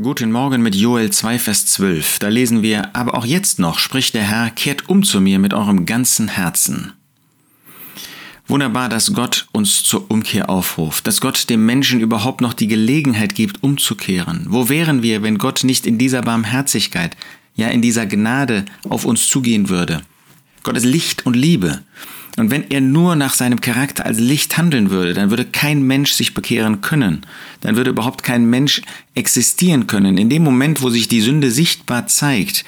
Guten Morgen mit Joel 2, Vers 12. Da lesen wir, aber auch jetzt noch spricht der Herr, kehrt um zu mir mit eurem ganzen Herzen. Wunderbar, dass Gott uns zur Umkehr aufruft, dass Gott dem Menschen überhaupt noch die Gelegenheit gibt, umzukehren. Wo wären wir, wenn Gott nicht in dieser Barmherzigkeit, ja in dieser Gnade auf uns zugehen würde? Gott ist Licht und Liebe. Und wenn er nur nach seinem Charakter als Licht handeln würde, dann würde kein Mensch sich bekehren können. Dann würde überhaupt kein Mensch existieren können. In dem Moment, wo sich die Sünde sichtbar zeigt,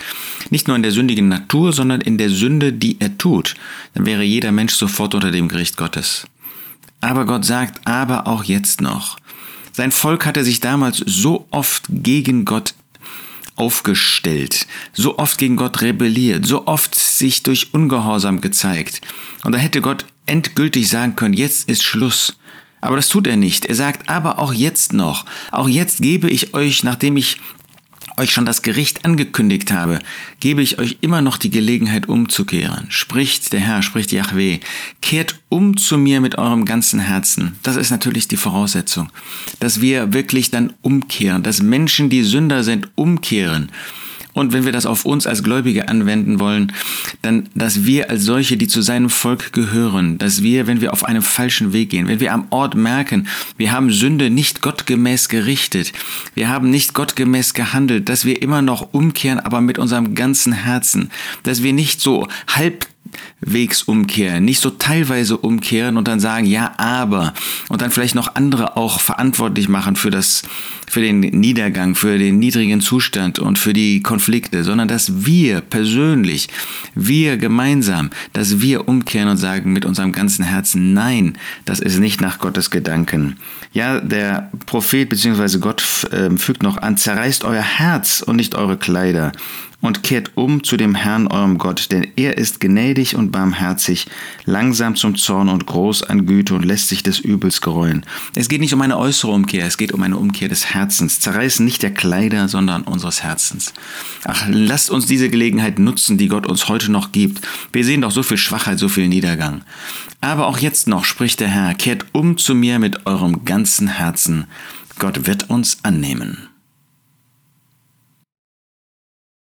nicht nur in der sündigen Natur, sondern in der Sünde, die er tut, dann wäre jeder Mensch sofort unter dem Gericht Gottes. Aber Gott sagt, aber auch jetzt noch. Sein Volk hatte sich damals so oft gegen Gott aufgestellt, so oft gegen Gott rebelliert, so oft sich durch Ungehorsam gezeigt. Und da hätte Gott endgültig sagen können, jetzt ist Schluss. Aber das tut er nicht. Er sagt, aber auch jetzt noch, auch jetzt gebe ich euch, nachdem ich euch schon das Gericht angekündigt habe, gebe ich euch immer noch die Gelegenheit umzukehren. Spricht der Herr, spricht Yahweh, kehrt um zu mir mit eurem ganzen Herzen. Das ist natürlich die Voraussetzung, dass wir wirklich dann umkehren, dass Menschen, die Sünder sind, umkehren. Und wenn wir das auf uns als Gläubige anwenden wollen, dann, dass wir als solche, die zu seinem Volk gehören, dass wir, wenn wir auf einem falschen Weg gehen, wenn wir am Ort merken, wir haben Sünde nicht gottgemäß gerichtet, wir haben nicht gottgemäß gehandelt, dass wir immer noch umkehren, aber mit unserem ganzen Herzen, dass wir nicht so halb Wegs umkehren, nicht so teilweise umkehren und dann sagen, ja, aber und dann vielleicht noch andere auch verantwortlich machen für das, für den Niedergang, für den niedrigen Zustand und für die Konflikte, sondern dass wir persönlich, wir gemeinsam, dass wir umkehren und sagen mit unserem ganzen Herzen, nein, das ist nicht nach Gottes Gedanken. Ja, der Prophet bzw. Gott äh, fügt noch an, zerreißt euer Herz und nicht eure Kleider und kehrt um zu dem Herrn eurem Gott, denn er ist gnädig und barmherzig, langsam zum Zorn und groß an Güte und lässt sich des Übels gereuen. Es geht nicht um eine äußere Umkehr, es geht um eine Umkehr des Herzens. Zerreißen nicht der Kleider, sondern unseres Herzens. Ach, lasst uns diese Gelegenheit nutzen, die Gott uns heute noch gibt. Wir sehen doch so viel Schwachheit, so viel Niedergang. Aber auch jetzt noch spricht der Herr, kehrt um zu mir mit eurem ganzen Herzen. Gott wird uns annehmen.